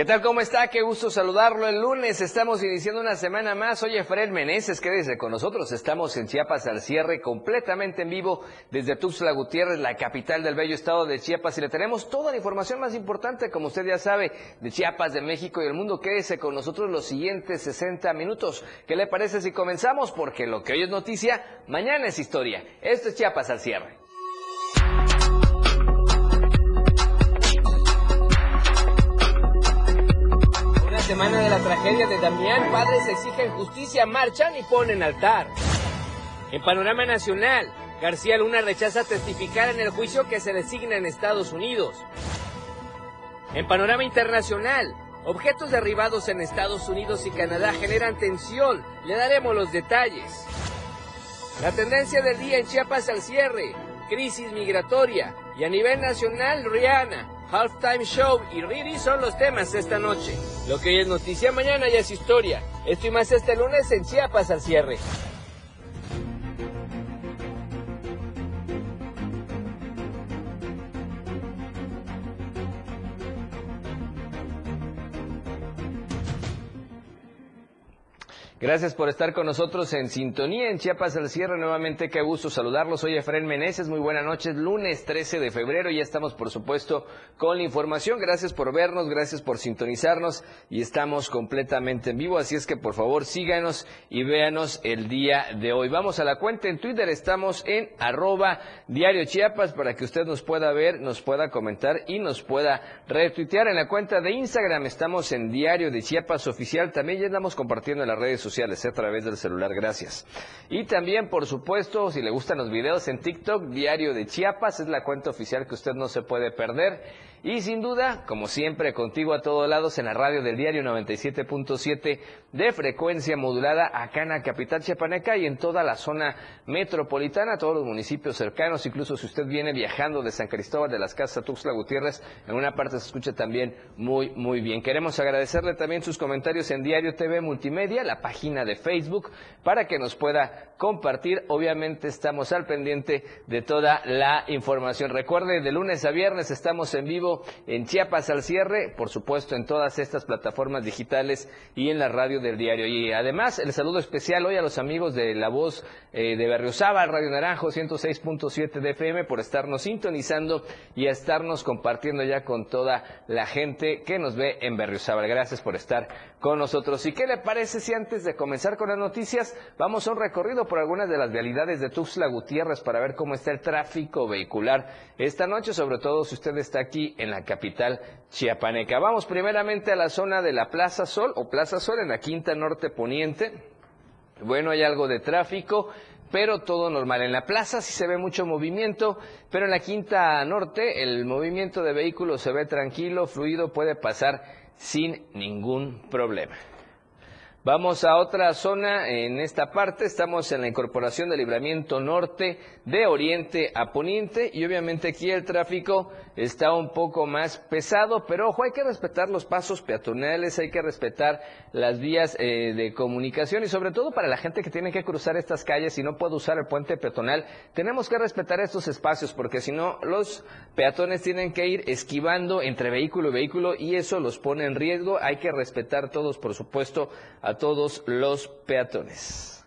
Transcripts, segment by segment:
¿Qué tal? ¿Cómo está? Qué gusto saludarlo el lunes. Estamos iniciando una semana más. Oye, Fred Meneses, quédese con nosotros. Estamos en Chiapas al cierre, completamente en vivo desde Tuxtla Gutiérrez, la capital del bello estado de Chiapas. Y le tenemos toda la información más importante, como usted ya sabe, de Chiapas, de México y el mundo. Quédese con nosotros los siguientes 60 minutos. ¿Qué le parece si comenzamos? Porque lo que hoy es noticia, mañana es historia. Esto es Chiapas al cierre. Semana de la tragedia de Damián, padres exigen justicia, marchan y ponen altar. En panorama nacional, García Luna rechaza testificar en el juicio que se designa en Estados Unidos. En panorama internacional, objetos derribados en Estados Unidos y Canadá generan tensión. Le daremos los detalles. La tendencia del día en Chiapas al cierre, crisis migratoria y a nivel nacional, Rihanna Halftime Show y Riri son los temas esta noche. Lo que hoy es noticia, mañana ya es historia. Esto más este lunes en Chiapas al cierre. Gracias por estar con nosotros en sintonía en Chiapas al cierre. Nuevamente, qué gusto saludarlos. Soy Efraín Meneses. Muy buenas noches. Lunes 13 de febrero. Ya estamos, por supuesto, con la información. Gracias por vernos, gracias por sintonizarnos y estamos completamente en vivo. Así es que, por favor, síganos y véanos el día de hoy. Vamos a la cuenta en Twitter. Estamos en arroba diario Chiapas para que usted nos pueda ver, nos pueda comentar y nos pueda retuitear. En la cuenta de Instagram estamos en diario de Chiapas oficial. También ya andamos compartiendo en las redes sociales sociales a través del celular, gracias. Y también, por supuesto, si le gustan los videos en TikTok, Diario de Chiapas, es la cuenta oficial que usted no se puede perder. Y sin duda, como siempre, contigo a todos lados en la radio del diario 97.7 de frecuencia modulada acá en la capital chiapaneca y en toda la zona metropolitana, todos los municipios cercanos, incluso si usted viene viajando de San Cristóbal de las Casas a Tuxtla Gutiérrez, en una parte se escucha también muy, muy bien. Queremos agradecerle también sus comentarios en Diario TV Multimedia, la página de Facebook, para que nos pueda compartir. Obviamente estamos al pendiente de toda la información. Recuerde, de lunes a viernes estamos en vivo en Chiapas al cierre, por supuesto en todas estas plataformas digitales y en la radio del diario. Y además el saludo especial hoy a los amigos de La Voz eh, de Berriosaba, Radio Naranjo 106.7 de FM por estarnos sintonizando y a estarnos compartiendo ya con toda la gente que nos ve en Berriosaba. Gracias por estar con nosotros. ¿Y qué le parece si antes de comenzar con las noticias vamos a un recorrido por algunas de las vialidades de Tuxtla Gutiérrez para ver cómo está el tráfico vehicular esta noche, sobre todo si usted está aquí en la capital chiapaneca. Vamos primeramente a la zona de la Plaza Sol o Plaza Sol en la Quinta Norte Poniente. Bueno, hay algo de tráfico, pero todo normal. En la plaza sí se ve mucho movimiento, pero en la Quinta Norte el movimiento de vehículos se ve tranquilo, fluido, puede pasar sin ningún problema. Vamos a otra zona en esta parte, estamos en la incorporación del libramiento norte de oriente a poniente y obviamente aquí el tráfico está un poco más pesado, pero ojo, hay que respetar los pasos peatonales, hay que respetar las vías eh, de comunicación y sobre todo para la gente que tiene que cruzar estas calles y no puede usar el puente peatonal, tenemos que respetar estos espacios porque si no los peatones tienen que ir esquivando entre vehículo y vehículo y eso los pone en riesgo, hay que respetar todos por supuesto todos los peatones.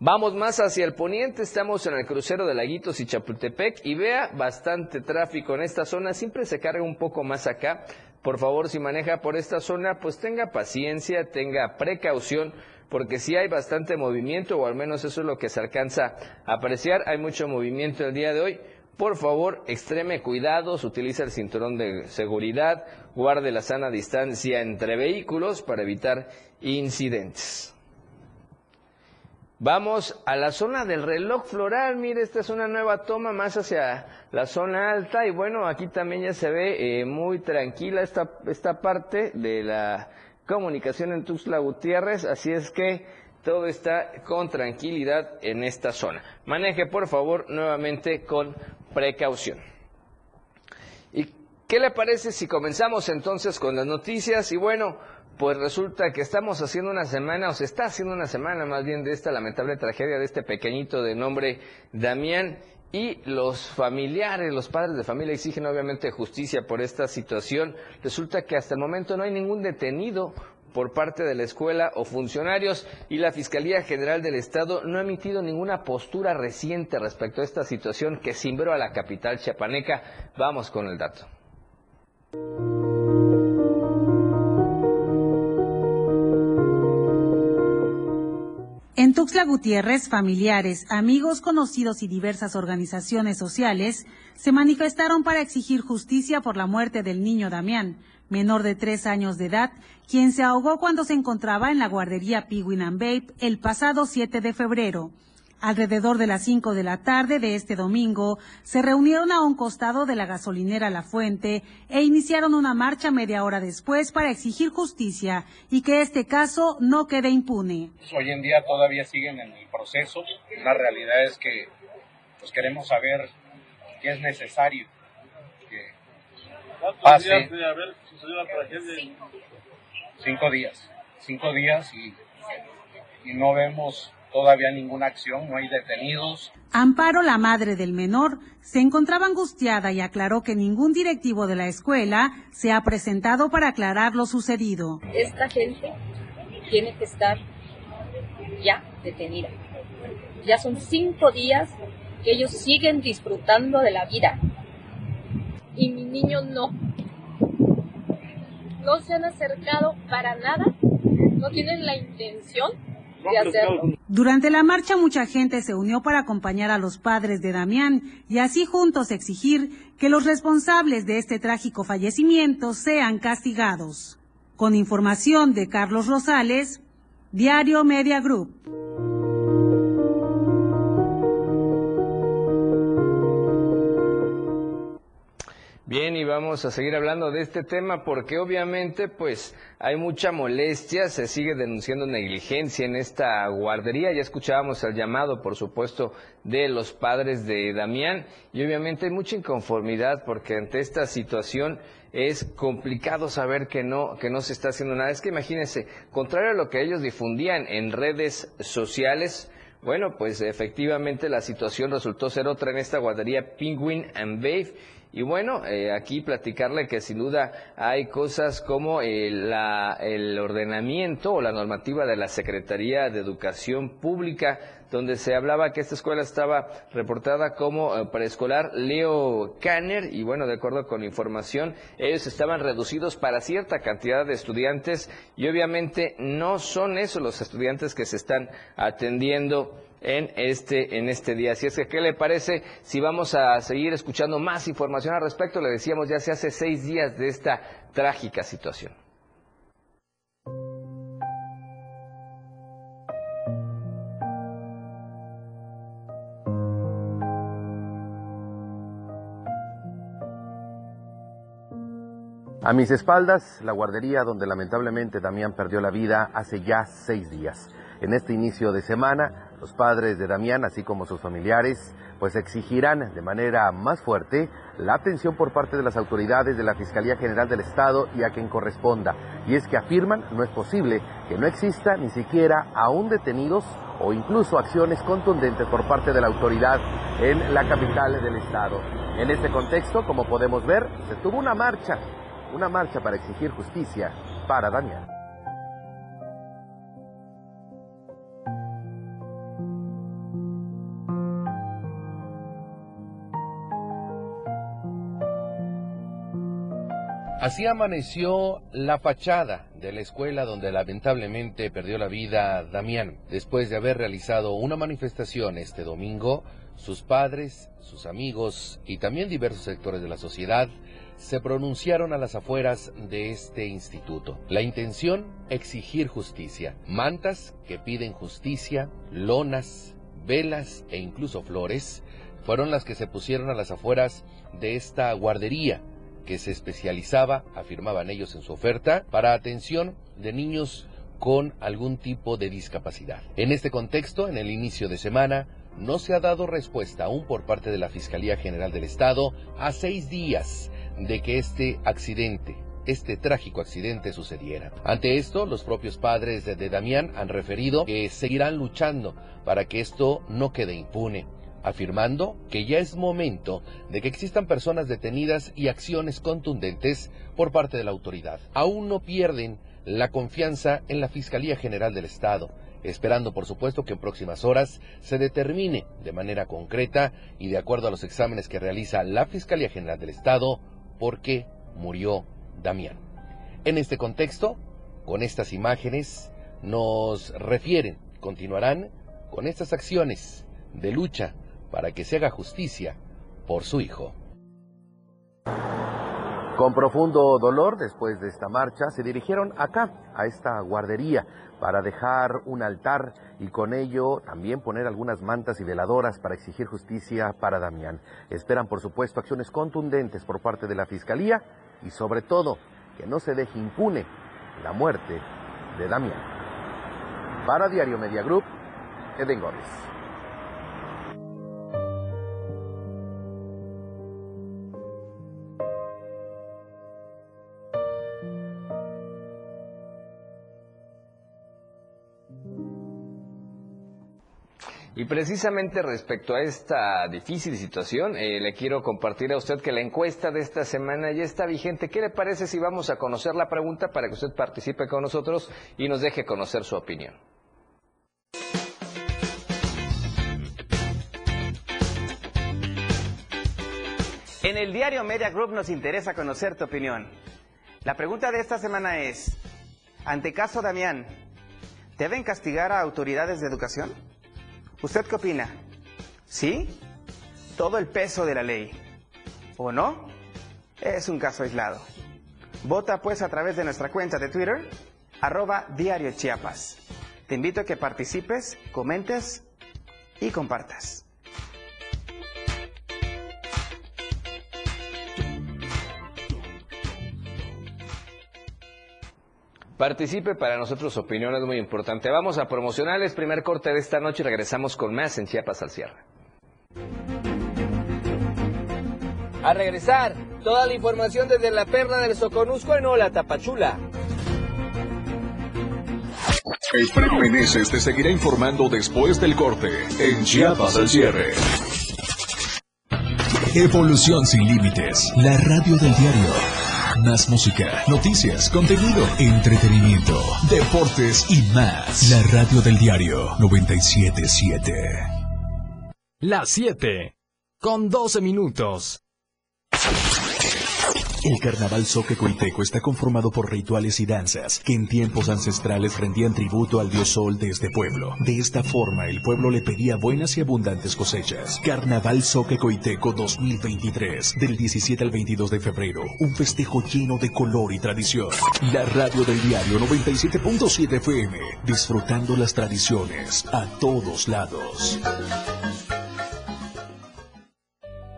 Vamos más hacia el poniente, estamos en el crucero de Laguitos y Chapultepec y vea bastante tráfico en esta zona, siempre se carga un poco más acá. Por favor, si maneja por esta zona, pues tenga paciencia, tenga precaución, porque si hay bastante movimiento, o al menos eso es lo que se alcanza a apreciar, hay mucho movimiento el día de hoy. Por favor, extreme cuidados, utilice el cinturón de seguridad, guarde la sana distancia entre vehículos para evitar incidentes. Vamos a la zona del reloj floral. Mire, esta es una nueva toma más hacia la zona alta. Y bueno, aquí también ya se ve eh, muy tranquila esta, esta parte de la comunicación en Tuxtla Gutiérrez. Así es que todo está con tranquilidad en esta zona. Maneje, por favor, nuevamente con precaución. ¿Y qué le parece si comenzamos entonces con las noticias? Y bueno, pues resulta que estamos haciendo una semana, o se está haciendo una semana más bien de esta lamentable tragedia de este pequeñito de nombre Damián. y los familiares, los padres de familia exigen obviamente justicia por esta situación. Resulta que hasta el momento no hay ningún detenido por parte de la escuela o funcionarios y la Fiscalía General del Estado no ha emitido ninguna postura reciente respecto a esta situación que cimbró a la capital chiapaneca. Vamos con el dato. En Tuxtla Gutiérrez, familiares, amigos, conocidos y diversas organizaciones sociales se manifestaron para exigir justicia por la muerte del niño Damián, menor de tres años de edad, quien se ahogó cuando se encontraba en la guardería Piguin and Babe el pasado 7 de febrero. Alrededor de las 5 de la tarde de este domingo, se reunieron a un costado de la gasolinera La Fuente e iniciaron una marcha media hora después para exigir justicia y que este caso no quede impune. Pues, hoy en día todavía siguen en el proceso. La realidad es que pues, queremos saber qué es necesario que pase. Cinco días. Cinco días y, y no vemos todavía ninguna acción, no hay detenidos. Amparo, la madre del menor, se encontraba angustiada y aclaró que ningún directivo de la escuela se ha presentado para aclarar lo sucedido. Esta gente tiene que estar ya detenida. Ya son cinco días que ellos siguen disfrutando de la vida. Y mi niño no. No se han acercado para nada. No tienen la intención durante la marcha mucha gente se unió para acompañar a los padres de Damián y así juntos exigir que los responsables de este trágico fallecimiento sean castigados. Con información de Carlos Rosales, Diario Media Group. Bien, y vamos a seguir hablando de este tema porque obviamente pues hay mucha molestia, se sigue denunciando negligencia en esta guardería, ya escuchábamos el llamado por supuesto de los padres de Damián. Y obviamente hay mucha inconformidad porque ante esta situación es complicado saber que no, que no se está haciendo nada. Es que imagínense, contrario a lo que ellos difundían en redes sociales, bueno, pues efectivamente la situación resultó ser otra en esta guardería Penguin and Babe y bueno, eh, aquí platicarle que sin duda hay cosas como eh, el ordenamiento o la normativa de la Secretaría de Educación Pública, donde se hablaba que esta escuela estaba reportada como eh, preescolar. Leo Kanner y bueno, de acuerdo con información, ellos estaban reducidos para cierta cantidad de estudiantes y obviamente no son esos los estudiantes que se están atendiendo en este, en este día. Así es que, ¿qué le parece si vamos a seguir escuchando más información al respecto? Le decíamos ya se hace seis días de esta trágica situación. A mis espaldas, la guardería donde lamentablemente Damián perdió la vida hace ya seis días. En este inicio de semana, los padres de Damián, así como sus familiares, pues exigirán de manera más fuerte la atención por parte de las autoridades de la Fiscalía General del Estado y a quien corresponda. Y es que afirman no es posible que no exista ni siquiera aún detenidos o incluso acciones contundentes por parte de la autoridad en la capital del Estado. En este contexto, como podemos ver, se tuvo una marcha, una marcha para exigir justicia para Damián. Así amaneció la fachada de la escuela donde lamentablemente perdió la vida Damián. Después de haber realizado una manifestación este domingo, sus padres, sus amigos y también diversos sectores de la sociedad se pronunciaron a las afueras de este instituto. La intención, exigir justicia. Mantas que piden justicia, lonas, velas e incluso flores fueron las que se pusieron a las afueras de esta guardería que se especializaba, afirmaban ellos en su oferta, para atención de niños con algún tipo de discapacidad. En este contexto, en el inicio de semana, no se ha dado respuesta aún por parte de la Fiscalía General del Estado a seis días de que este accidente, este trágico accidente sucediera. Ante esto, los propios padres de, Damián han referido que seguirán luchando para que esto no quede impune afirmando que ya es momento de que existan personas detenidas y acciones contundentes por parte de la autoridad. Aún no pierden la confianza en la Fiscalía General del Estado, esperando por supuesto que en próximas horas se determine de manera concreta y de acuerdo a los exámenes que realiza la Fiscalía General del Estado por qué murió Damián. En este contexto, con estas imágenes, nos refieren, continuarán con estas acciones de lucha para que se haga justicia por su hijo. Con profundo dolor, después de esta marcha, se dirigieron acá, a esta guardería, para dejar un altar y con ello también poner algunas mantas y veladoras para exigir justicia para Damián. Esperan, por supuesto, acciones contundentes por parte de la Fiscalía y sobre todo que no se deje impune la muerte de Damián. Para Diario Media Group, Eden Gómez. Y precisamente respecto a esta difícil situación, eh, le quiero compartir a usted que la encuesta de esta semana ya está vigente. ¿Qué le parece si vamos a conocer la pregunta para que usted participe con nosotros y nos deje conocer su opinión? En el diario Media Group nos interesa conocer tu opinión. La pregunta de esta semana es, ante caso Damián, ¿deben castigar a autoridades de educación? ¿Usted qué opina? ¿Sí? Todo el peso de la ley. ¿O no? Es un caso aislado. Vota pues a través de nuestra cuenta de Twitter, arroba Diario Chiapas. Te invito a que participes, comentes y compartas. Participe, para nosotros su opinión es muy importante. Vamos a promocionarles primer corte de esta noche y regresamos con más en Chiapas al cierre. A regresar, toda la información desde la perla del Soconusco en Ola Tapachula. Efraín Meneses te seguirá informando después del corte en Chiapas al cierre. Evolución sin límites, la radio del diario. Más música, noticias, contenido, entretenimiento, deportes y más. La radio del diario 977. Las 7. Con 12 minutos. El carnaval Soque Coiteco está conformado por rituales y danzas que en tiempos ancestrales rendían tributo al dios sol de este pueblo. De esta forma, el pueblo le pedía buenas y abundantes cosechas. Carnaval Soque Coiteco 2023, del 17 al 22 de febrero. Un festejo lleno de color y tradición. La radio del diario 97.7 FM, disfrutando las tradiciones a todos lados.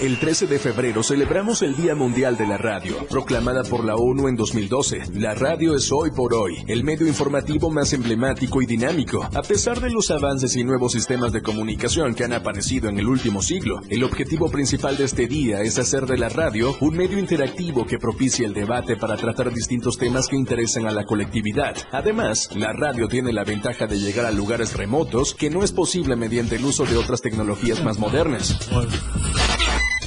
El 13 de febrero celebramos el Día Mundial de la Radio, proclamada por la ONU en 2012. La radio es hoy por hoy el medio informativo más emblemático y dinámico. A pesar de los avances y nuevos sistemas de comunicación que han aparecido en el último siglo, el objetivo principal de este día es hacer de la radio un medio interactivo que propicie el debate para tratar distintos temas que interesan a la colectividad. Además, la radio tiene la ventaja de llegar a lugares remotos que no es posible mediante el uso de otras tecnologías más modernas.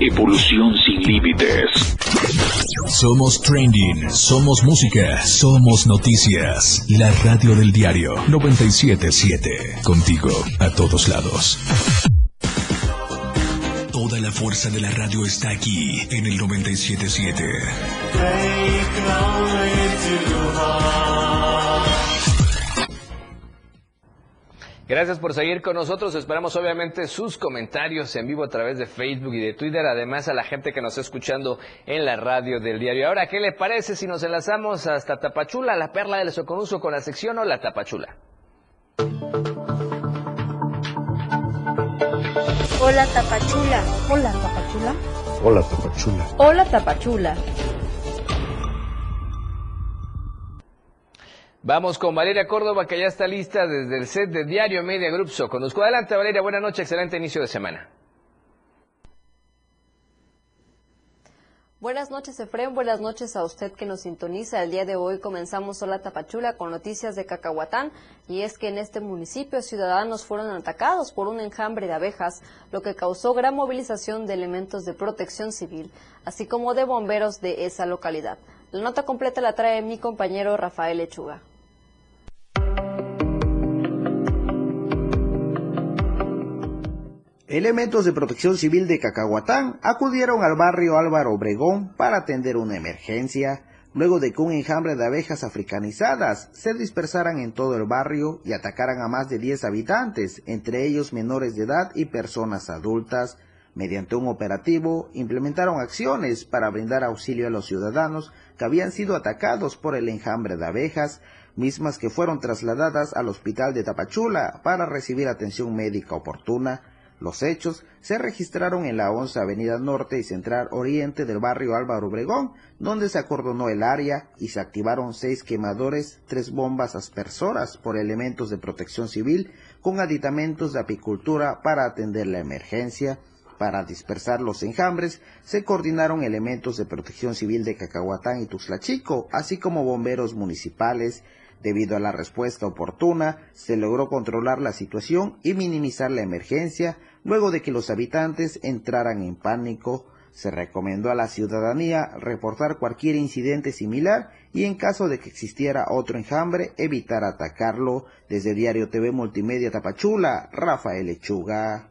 Evolución sin límites. Somos trending, somos música, somos noticias. La radio del diario 977. Contigo a todos lados. Toda la fuerza de la radio está aquí en el 977. Gracias por seguir con nosotros. Esperamos obviamente sus comentarios en vivo a través de Facebook y de Twitter. Además a la gente que nos está escuchando en la radio del diario. Ahora, ¿qué le parece si nos enlazamos hasta Tapachula, la perla del Soconuso con la sección o la Tapachula? Hola Tapachula. Hola Tapachula. Hola Tapachula. Hola Tapachula. Vamos con Valeria Córdoba, que ya está lista desde el set de Diario Media Group Soconusco. Adelante, Valeria. Buenas noches. Excelente inicio de semana. Buenas noches, Efraín. Buenas noches a usted que nos sintoniza. El día de hoy comenzamos Hola Tapachula con noticias de Cacahuatán. Y es que en este municipio ciudadanos fueron atacados por un enjambre de abejas, lo que causó gran movilización de elementos de protección civil, así como de bomberos de esa localidad. La nota completa la trae mi compañero Rafael Lechuga. Elementos de protección civil de Cacahuatán acudieron al barrio Álvaro Obregón para atender una emergencia, luego de que un enjambre de abejas africanizadas se dispersaran en todo el barrio y atacaran a más de 10 habitantes, entre ellos menores de edad y personas adultas. Mediante un operativo, implementaron acciones para brindar auxilio a los ciudadanos que habían sido atacados por el enjambre de abejas, mismas que fueron trasladadas al hospital de Tapachula para recibir atención médica oportuna. Los hechos se registraron en la 11 Avenida Norte y Central Oriente del barrio Álvaro Obregón, donde se acordonó el área y se activaron seis quemadores, tres bombas aspersoras por elementos de protección civil con aditamentos de apicultura para atender la emergencia. Para dispersar los enjambres, se coordinaron elementos de protección civil de Cacahuatán y Tuxtlachico, así como bomberos municipales, Debido a la respuesta oportuna, se logró controlar la situación y minimizar la emergencia luego de que los habitantes entraran en pánico. Se recomendó a la ciudadanía reportar cualquier incidente similar y en caso de que existiera otro enjambre, evitar atacarlo. Desde Diario TV Multimedia Tapachula, Rafael Lechuga.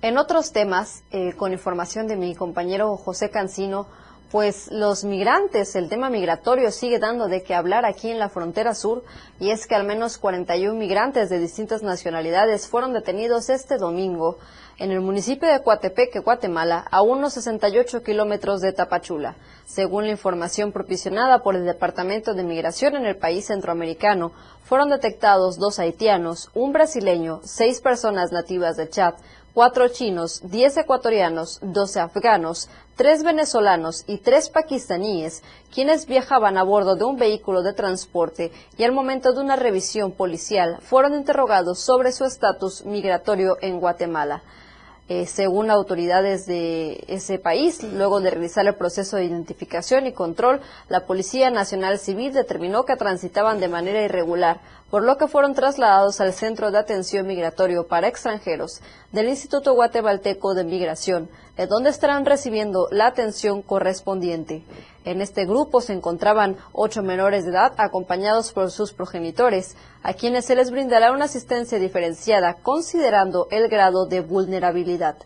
En otros temas, eh, con información de mi compañero José Cancino, pues los migrantes, el tema migratorio sigue dando de qué hablar aquí en la frontera sur y es que al menos 41 migrantes de distintas nacionalidades fueron detenidos este domingo en el municipio de Coatepeque, Guatemala, a unos 68 kilómetros de Tapachula. Según la información proporcionada por el Departamento de Migración en el país centroamericano, fueron detectados dos haitianos, un brasileño, seis personas nativas de Chad, cuatro chinos, diez ecuatorianos, doce afganos, tres venezolanos y tres pakistaníes, quienes viajaban a bordo de un vehículo de transporte y al momento de una revisión policial fueron interrogados sobre su estatus migratorio en Guatemala. Eh, según autoridades de ese país. Luego de realizar el proceso de identificación y control, la Policía Nacional Civil determinó que transitaban de manera irregular, por lo que fueron trasladados al Centro de Atención Migratorio para Extranjeros del Instituto Guatemalteco de Migración, en donde estarán recibiendo la atención correspondiente. En este grupo se encontraban ocho menores de edad acompañados por sus progenitores, a quienes se les brindará una asistencia diferenciada considerando el grado de vulnerabilidad.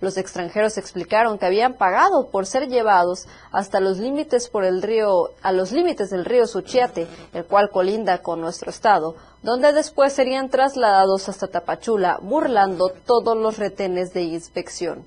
Los extranjeros explicaron que habían pagado por ser llevados hasta los límites por el río, a los límites del río Suchiate, el cual colinda con nuestro estado, donde después serían trasladados hasta Tapachula, burlando todos los retenes de inspección.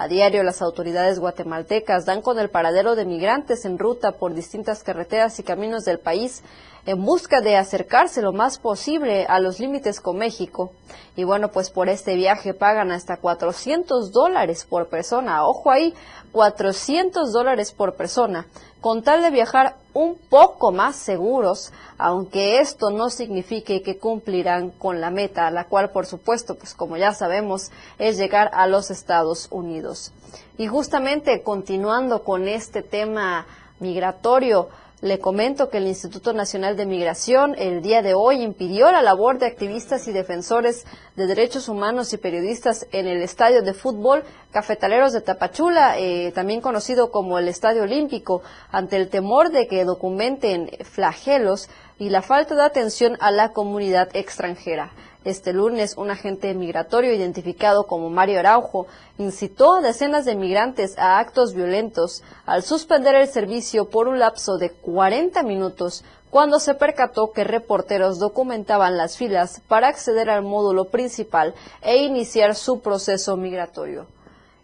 A diario las autoridades guatemaltecas dan con el paradero de migrantes en ruta por distintas carreteras y caminos del país en busca de acercarse lo más posible a los límites con México. Y bueno, pues por este viaje pagan hasta 400 dólares por persona. Ojo ahí, 400 dólares por persona, con tal de viajar un poco más seguros, aunque esto no signifique que cumplirán con la meta, la cual por supuesto, pues como ya sabemos, es llegar a los Estados Unidos. Y justamente continuando con este tema migratorio, Le comento que el Instituto Nacional de Migración el día de hoy impidió la labor de activistas y defensores de derechos humanos y periodistas en el estadio de fútbol Cafetaleros de Tapachula, eh, también conocido como el Estadio Olímpico, ante el temor de que documenten flagelos y la falta de atención a la comunidad extranjera. Este lunes, un agente migratorio identificado como Mario Araujo incitó a decenas de migrantes a actos violentos al suspender el servicio por un lapso de 40 minutos cuando se percató que reporteros documentaban las filas para acceder al módulo principal e iniciar su proceso migratorio.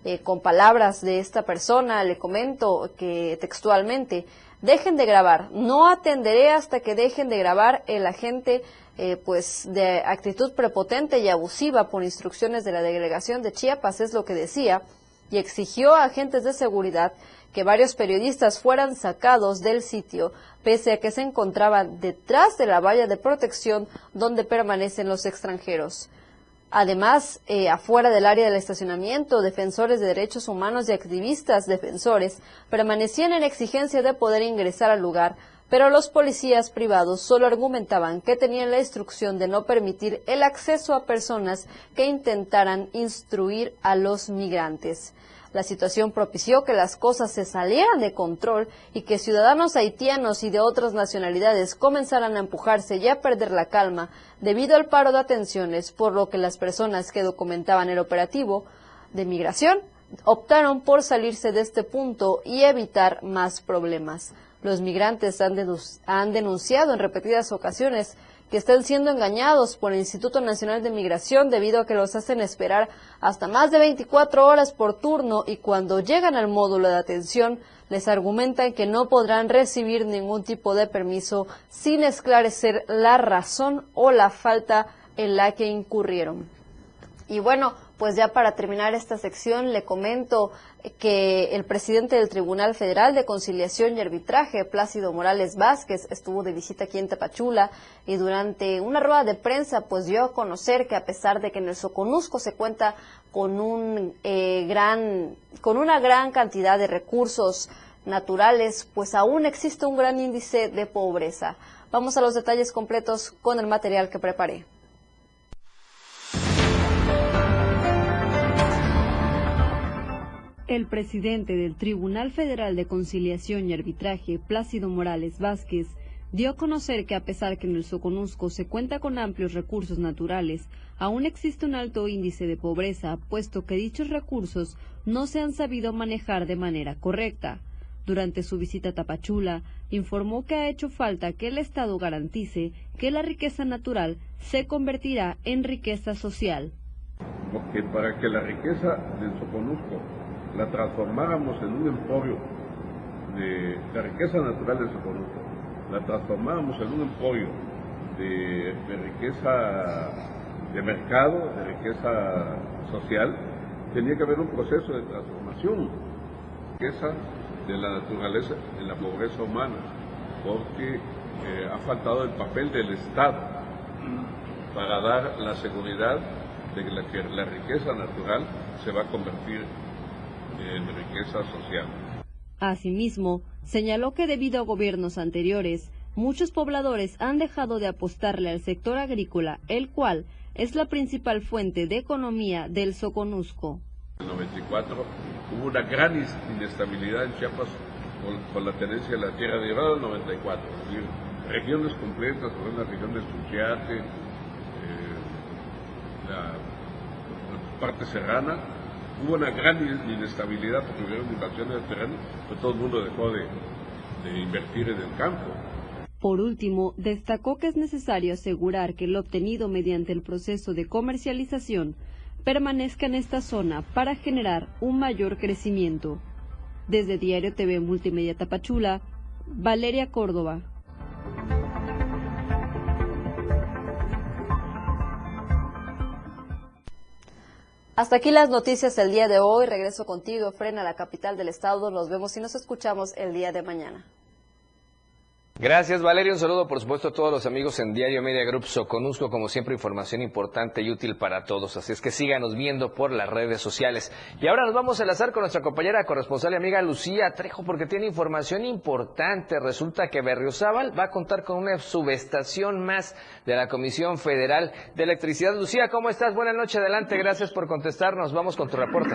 Eh, con palabras de esta persona, le comento que textualmente, dejen de grabar, no atenderé hasta que dejen de grabar el agente eh, pues de actitud prepotente y abusiva por instrucciones de la delegación de Chiapas, es lo que decía, y exigió a agentes de seguridad que varios periodistas fueran sacados del sitio, pese a que se encontraban detrás de la valla de protección donde permanecen los extranjeros. Además, eh, afuera del área del estacionamiento, defensores de derechos humanos y activistas defensores permanecían en exigencia de poder ingresar al lugar, pero los policías privados solo argumentaban que tenían la instrucción de no permitir el acceso a personas que intentaran instruir a los migrantes. La situación propició que las cosas se salieran de control y que ciudadanos haitianos y de otras nacionalidades comenzaran a empujarse y a perder la calma debido al paro de atenciones, por lo que las personas que documentaban el operativo de migración optaron por salirse de este punto y evitar más problemas. Los migrantes han, denunciado en repetidas ocasiones que están siendo engañados por el Instituto Nacional de Migración debido a que los hacen esperar hasta más de 24 horas por turno y cuando llegan al módulo de atención les argumentan que no podrán recibir ningún tipo de permiso sin esclarecer la razón o la falta en la que incurrieron. Y bueno, pues ya para terminar esta sección le comento que el presidente del Tribunal Federal de Conciliación y Arbitraje, Plácido Morales Vázquez, estuvo de visita aquí en Tapachula y durante una rueda de prensa pues dio a conocer que a pesar de que en el Soconusco se cuenta con un eh, gran, con una gran cantidad de recursos naturales, pues aún existe un gran índice de pobreza. Vamos a los detalles completos con el material que preparé. El presidente del Tribunal Federal de Conciliación y Arbitraje, Plácido Morales Vázquez, dio a conocer que a pesar que en el Soconusco se cuenta con amplios recursos naturales, aún existe un alto índice de pobreza, puesto que dichos recursos no se han sabido manejar de manera correcta. Durante su visita a Tapachula, informó que ha hecho falta que el Estado garantice que la riqueza natural se convertirá en riqueza social. Porque para que la riqueza del Soconusco la transformáramos en un emporio de, la riqueza natural del Soconusco, la transformáramos en un emporio de, riqueza de mercado, de riqueza social, tenía que haber un proceso de transformación, riqueza de la naturaleza en la pobreza humana, porque eh, ha faltado el papel del Estado para dar la seguridad de que la, que la riqueza natural se va a convertir en riqueza social. Asimismo, señaló que debido a gobiernos anteriores, muchos pobladores han dejado de apostarle al sector agrícola, el cual es la principal fuente de economía del Soconusco. En el 94 hubo una gran inestabilidad en Chiapas con, la tenencia de la tierra de el 94. Es decir, regiones completas, como la región del Suchiate, eh, la parte serrana, hubo una gran inestabilidad porque hubieron invasiones de terreno, pues todo el mundo dejó de, de invertir en el campo. Por último, destacó que es necesario asegurar que lo obtenido mediante el proceso de comercialización permanezca en esta zona para generar un mayor crecimiento. Desde Diario TV Multimedia Tapachula, Valeria Córdoba. Hasta aquí las noticias del día de hoy. Regreso contigo, Frena, a la capital del estado. Nos vemos y nos escuchamos el día de mañana. Gracias Valeria, un saludo por supuesto a todos los amigos en Diario Media Group Soconusco, como siempre información importante y útil para todos, así es que síganos viendo por las redes sociales. Y ahora nos vamos a enlazar con nuestra compañera corresponsal y amiga Lucía Trejo porque tiene información importante. Resulta que Berriozábal va a contar con una subestación más de la Comisión Federal de Electricidad. Lucía, ¿cómo estás? Buenas noches, adelante, gracias por contestarnos. Vamos con tu reporte.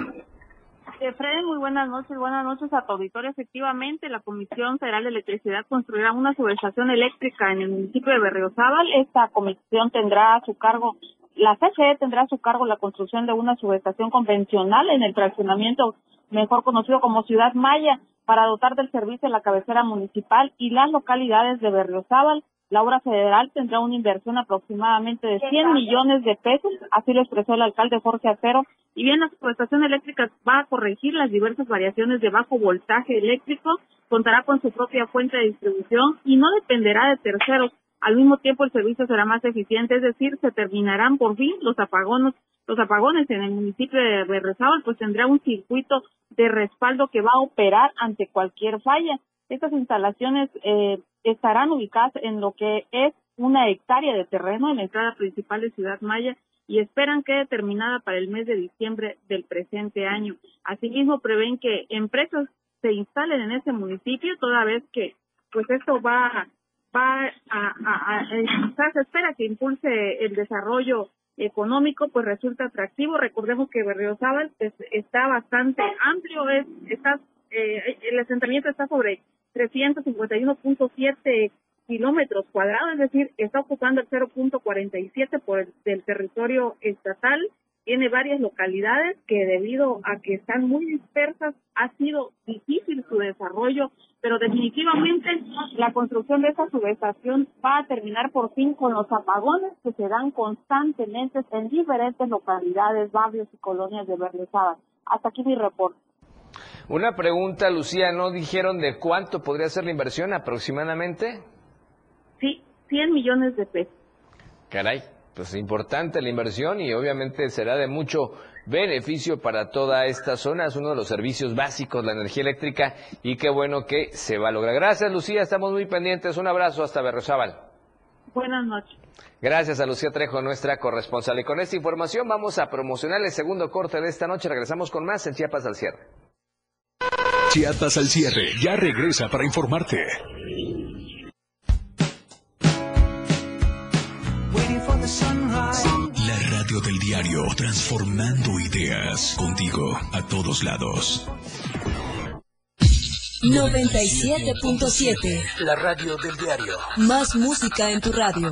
Efraín, muy buenas noches, buenas noches a tu auditorio. Efectivamente, la Comisión Federal de Electricidad construirá una subestación eléctrica en el municipio de Berriozábal. Esta comisión tendrá a su cargo, la CFE tendrá a su cargo la construcción de una subestación convencional en el fraccionamiento mejor conocido como Ciudad Maya para dotar del servicio la cabecera municipal y las localidades de Berriozábal, la obra federal tendrá una inversión aproximadamente de 100 millones de pesos, así lo expresó el alcalde Jorge Acero. Y bien, la subestación eléctrica va a corregir las diversas variaciones de bajo voltaje eléctrico, contará con su propia fuente de distribución y no dependerá de terceros. Al mismo tiempo, el servicio será más eficiente, es decir, se terminarán por fin los apagones, los apagones en el municipio de Berrezábal, pues tendrá un circuito de respaldo que va a operar ante cualquier falla. Estas instalaciones eh, estarán ubicadas en lo que es una hectárea de terreno en la entrada principal de Ciudad Maya y esperan que terminada para el mes de diciembre del presente año. Asimismo, prevén que empresas se instalen en ese municipio, toda vez que pues esto va, va a, a, se espera que impulse el desarrollo económico, pues resulta atractivo. Recordemos que Berriozábal pues, está bastante amplio, es, está, eh, el asentamiento está sobre 351.7 kilómetros cuadrados, es decir, está ocupando el 0.47 por el, del territorio estatal. Tiene varias localidades que debido a que están muy dispersas ha sido difícil su desarrollo, pero definitivamente la construcción de esta subestación va a terminar por fin con los apagones que se dan constantemente en diferentes localidades, barrios y colonias de Berlizada. Hasta aquí mi reporte. Una pregunta, Lucía, ¿no dijeron de cuánto podría ser la inversión aproximadamente? Sí, 100 millones de pesos. Caray, pues importante la inversión y obviamente será de mucho beneficio para toda esta zona. Es uno de los servicios básicos, la energía eléctrica, y qué bueno que se va a lograr. Gracias, Lucía, estamos muy pendientes. Un abrazo hasta Berrozábal. Buenas noches. Gracias a Lucía Trejo, nuestra corresponsal. Y con esta información vamos a promocionar el segundo corte de esta noche. Regresamos con más en Chiapas al cierre. Chiapas al cierre ya regresa para informarte. La radio del diario, transformando ideas contigo a todos lados. 97.7. La radio del diario. Más música en tu radio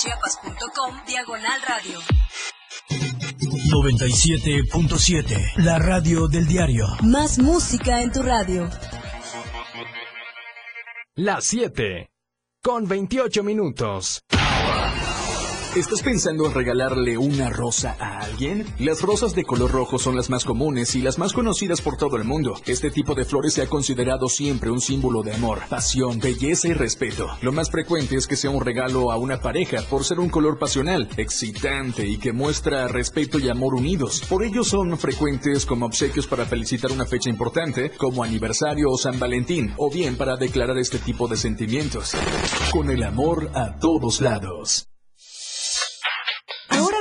www.diariodechiapas.com Diagonal Radio. 97.7 La radio del diario. Más música en tu radio. Las 7. Con 28 minutos. ¿Estás pensando en regalarle una rosa a alguien? Las rosas de color rojo son las más comunes y las más conocidas por todo el mundo. Este tipo de flores se ha considerado siempre un símbolo de amor, pasión, belleza y respeto. Lo más frecuente es que sea un regalo a una pareja por ser un color pasional, excitante y que muestra respeto y amor unidos. Por ello son frecuentes como obsequios para felicitar una fecha importante, como aniversario o San Valentín, o bien para declarar este tipo de sentimientos. Con el amor a todos lados.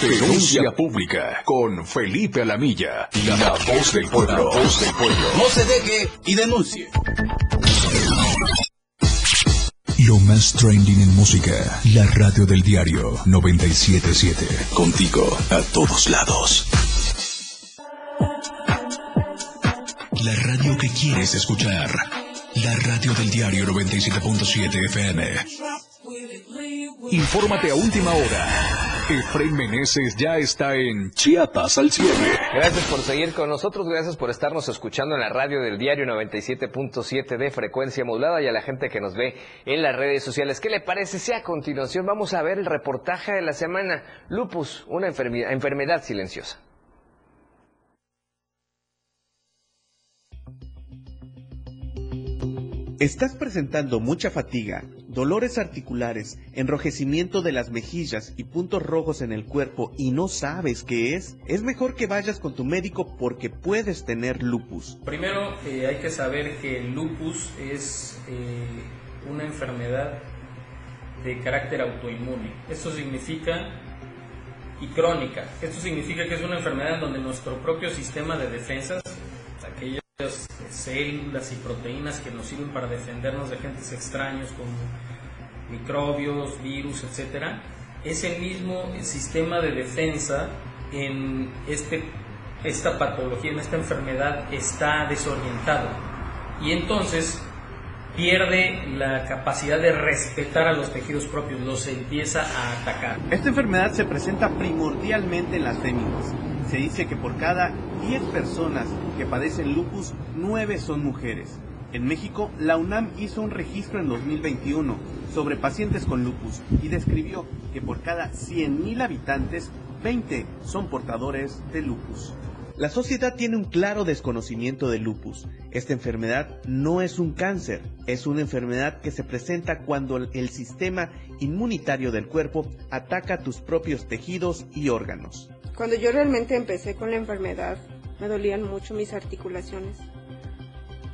Denuncia pública con Felipe Alamilla, la voz del pueblo. voz del pueblo. No se deje y denuncie. Lo más trending en música, la radio del diario 977. Contigo a todos lados. La radio que quieres escuchar. La radio del diario 97.7 FM. Infórmate a última hora. Efraín Meneses ya está en Chiapas al cierre. Gracias por seguir con nosotros, gracias por estarnos escuchando en la radio del diario 97.7 de frecuencia modulada y a la gente que nos ve en las redes sociales. ¿Qué le parece si a continuación vamos a ver el reportaje de la semana? Lupus, una enfermedad, enfermedad silenciosa. ¿Estás presentando mucha fatiga, dolores articulares, enrojecimiento de las mejillas y puntos rojos en el cuerpo y no sabes qué es? Es mejor que vayas con tu médico porque puedes tener lupus. Primero eh, hay que saber que el lupus es eh, una enfermedad de carácter autoinmune. Esto significa y crónica. Esto significa que es una enfermedad en donde nuestro propio sistema de defensas, células y proteínas que nos sirven para defendernos de agentes extraños como microbios, virus, etcétera, es el mismo sistema de defensa en este, esta patología, en esta enfermedad, está desorientado. Y entonces pierde la capacidad de respetar a los tejidos propios, los empieza a atacar. Esta enfermedad se presenta primordialmente en las féminas. Se dice que por cada 10 personas que padecen lupus, 9 son mujeres. En México, la UNAM hizo un registro en 2021 sobre pacientes con lupus y describió que por cada 100.000 habitantes, 20 son portadores de lupus. La sociedad tiene un claro desconocimiento del lupus. Esta enfermedad no es un cáncer, es una enfermedad que se presenta cuando el sistema inmunitario del cuerpo ataca tus propios tejidos y órganos. Cuando yo realmente empecé con la enfermedad, me dolían mucho mis articulaciones.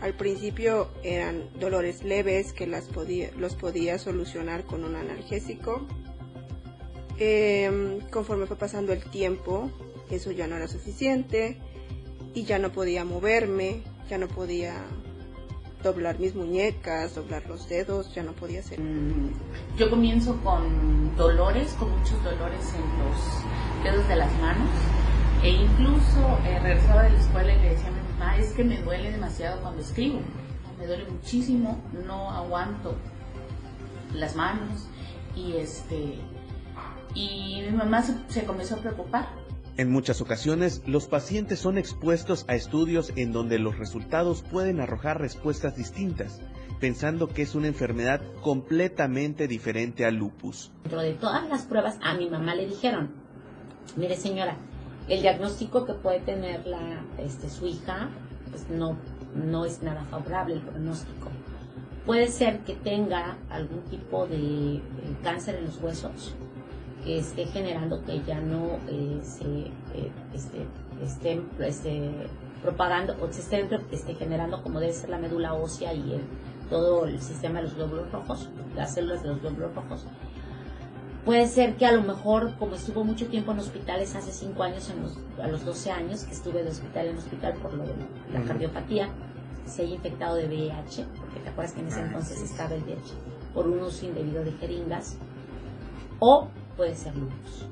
Al principio eran dolores leves que las podía, los podía solucionar con un analgésico. Em, conforme fue pasando el tiempo, eso ya no era suficiente y ya no podía moverme, ya no podía doblar mis muñecas, doblar los dedos, ya no podía hacer. Mm, yo comienzo con dolores, con muchos dolores en los dedos de las manos. E incluso eh, regresaba de la escuela y le decía a mi mamá, es que me duele demasiado cuando escribo, me duele muchísimo, no aguanto las manos y este y mi mamá se comenzó a preocupar en muchas ocasiones, los pacientes son expuestos a estudios en donde los resultados pueden arrojar respuestas distintas, pensando que es una enfermedad completamente diferente al lupus. Dentro de todas las pruebas, a mi mamá le dijeron, mire señora, el diagnóstico que puede tener la, este, su hija pues no, no es nada favorable el pronóstico. Puede ser que tenga algún tipo de eh, cáncer en los huesos, esté generando que ya no eh, se eh, este, esté, esté, propagando o se esté, esté, generando como debe ser la médula ósea y el, todo el sistema de los glóbulos rojos, las células de los glóbulos rojos. Puede ser que a lo mejor, como estuvo mucho tiempo en hospitales hace 5 años, en los, a los 12 años que estuve de hospital en hospital por lo de la cardiopatía, se haya infectado de VIH, porque te acuerdas que en ese ah, entonces estaba el VIH, por un uso indebido de jeringas, o puede ser lupus.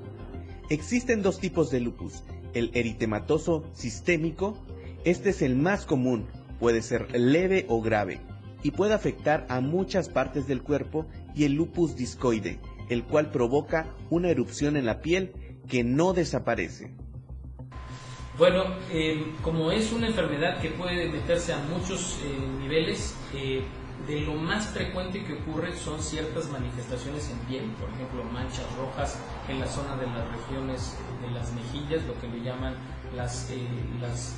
Existen dos tipos de lupus, el eritematoso sistémico, este es el más común, puede ser leve o grave y puede afectar a muchas partes del cuerpo y el lupus discoide, el cual provoca una erupción en la piel que no desaparece. Bueno, eh, como es una enfermedad que puede meterse a muchos eh, niveles, eh, de lo más frecuente que ocurre son ciertas manifestaciones en piel, por ejemplo, manchas rojas en la zona de las regiones de las mejillas, lo que le llaman las, eh, las,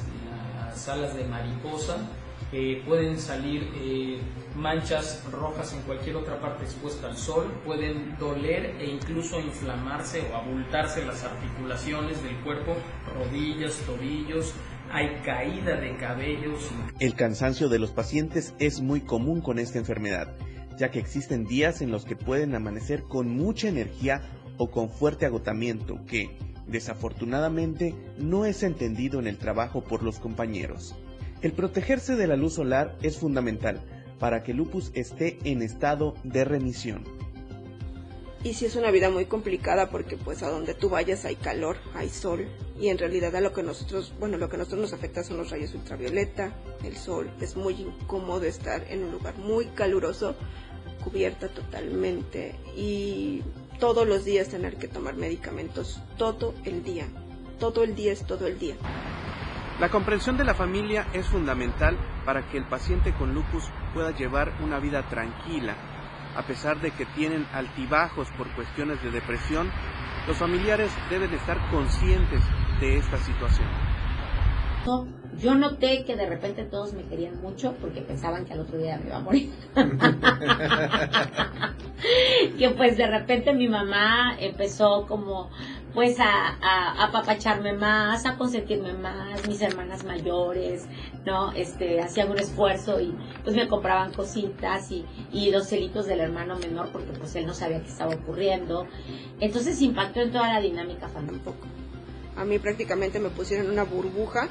alas de mariposa, eh, pueden salir eh, manchas rojas en cualquier otra parte expuesta al sol, pueden doler e incluso inflamarse o abultarse las articulaciones del cuerpo, rodillas, tobillos, hay caída de cabellos. El cansancio de los pacientes es muy común con esta enfermedad, ya que existen días en los que pueden amanecer con mucha energía o con fuerte agotamiento que, desafortunadamente, no es entendido en el trabajo por los compañeros. El protegerse de la luz solar es fundamental para que el lupus esté en estado de remisión. Y si es una vida muy complicada porque pues a donde tú vayas hay calor, hay sol y en realidad a lo que nosotros, bueno, lo que a nosotros nos afecta son los rayos ultravioleta, el sol, es muy incómodo estar en un lugar muy caluroso, cubierta totalmente y todos los días tener que tomar medicamentos todo el día. Todo el día es todo el día. La comprensión de la familia es fundamental para que el paciente con lupus pueda llevar una vida tranquila. A pesar de que tienen altibajos por cuestiones de depresión, los familiares deben estar conscientes de esta situación. Yo noté que de repente todos me querían mucho porque pensaban que al otro día me iba a morir. que pues de repente mi mamá empezó como pues a, a, apapacharme más, a consentirme más, mis hermanas mayores, ¿no? Este, hacían un esfuerzo y pues me compraban cositas y, y dos celitos del hermano menor porque pues él no sabía qué estaba ocurriendo. Entonces impactó en toda la dinámica familiar. A mí prácticamente me pusieron una burbuja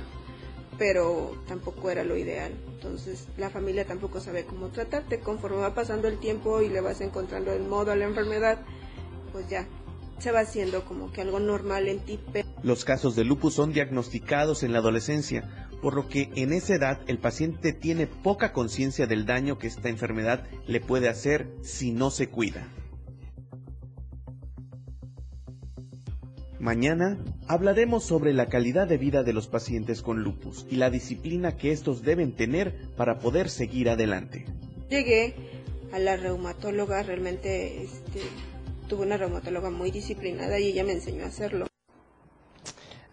pero tampoco era lo ideal. Entonces la familia tampoco sabe cómo tratarte. Conforme va pasando el tiempo y le vas encontrando el modo a la enfermedad, pues ya se va haciendo como que algo normal en ti. Los casos de lupus son diagnosticados en la adolescencia, por lo que en esa edad el paciente tiene poca conciencia del daño que esta enfermedad le puede hacer si no se cuida. Mañana hablaremos sobre la calidad de vida de los pacientes con lupus y la disciplina que estos deben tener para poder seguir adelante. Llegué a la reumatóloga, realmente este, tuve una reumatóloga muy disciplinada y ella me enseñó a hacerlo.